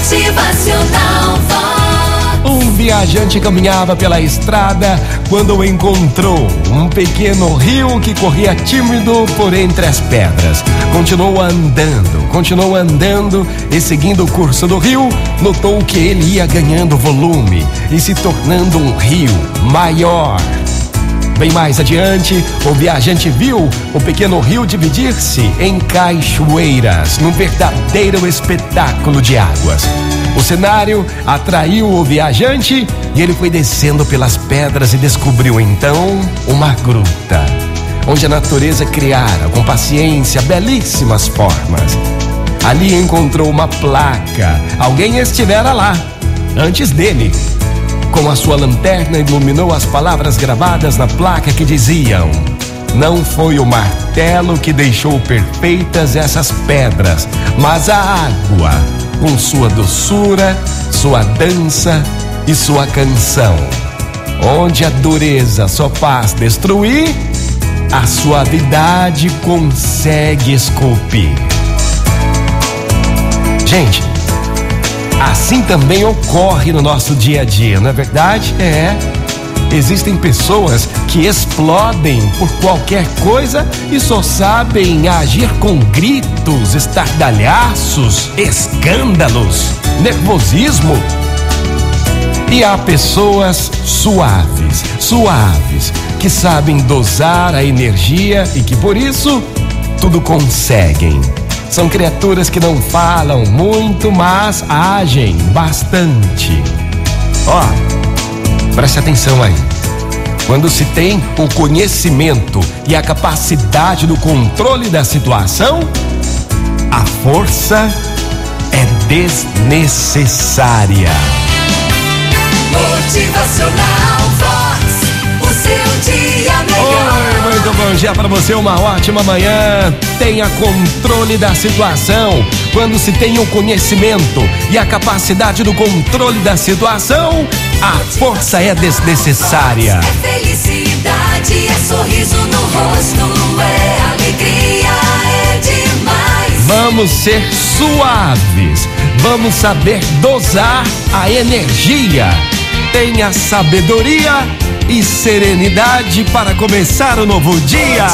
Motivacional. Um viajante caminhava pela estrada quando encontrou um pequeno rio que corria tímido por entre as pedras. Continuou andando, continuou andando e seguindo o curso do rio, notou que ele ia ganhando volume e se tornando um rio maior. Bem mais adiante, o viajante viu o pequeno rio dividir-se em cachoeiras, num verdadeiro espetáculo de águas. O cenário atraiu o viajante e ele foi descendo pelas pedras e descobriu então uma gruta, onde a natureza criara com paciência belíssimas formas. Ali encontrou uma placa, alguém estivera lá, antes dele. Com a sua lanterna iluminou as palavras gravadas na placa que diziam: Não foi o martelo que deixou perfeitas essas pedras, mas a água, com sua doçura, sua dança e sua canção. Onde a dureza só faz destruir, a suavidade consegue esculpir. Gente, Assim também ocorre no nosso dia a dia, não é verdade? É. Existem pessoas que explodem por qualquer coisa e só sabem agir com gritos, estardalhaços, escândalos, nervosismo. E há pessoas suaves, suaves, que sabem dosar a energia e que por isso tudo conseguem. São criaturas que não falam muito, mas agem bastante. Ó, preste atenção aí. Quando se tem o conhecimento e a capacidade do controle da situação, a força é desnecessária. Motivacional Vox. Dia para você, uma ótima manhã. Tenha controle da situação. Quando se tem o conhecimento e a capacidade do controle da situação, a força é desnecessária. É felicidade, é sorriso no rosto, é alegria, é demais. Vamos ser suaves. Vamos saber dosar a energia. Tenha sabedoria e serenidade para começar o novo dia.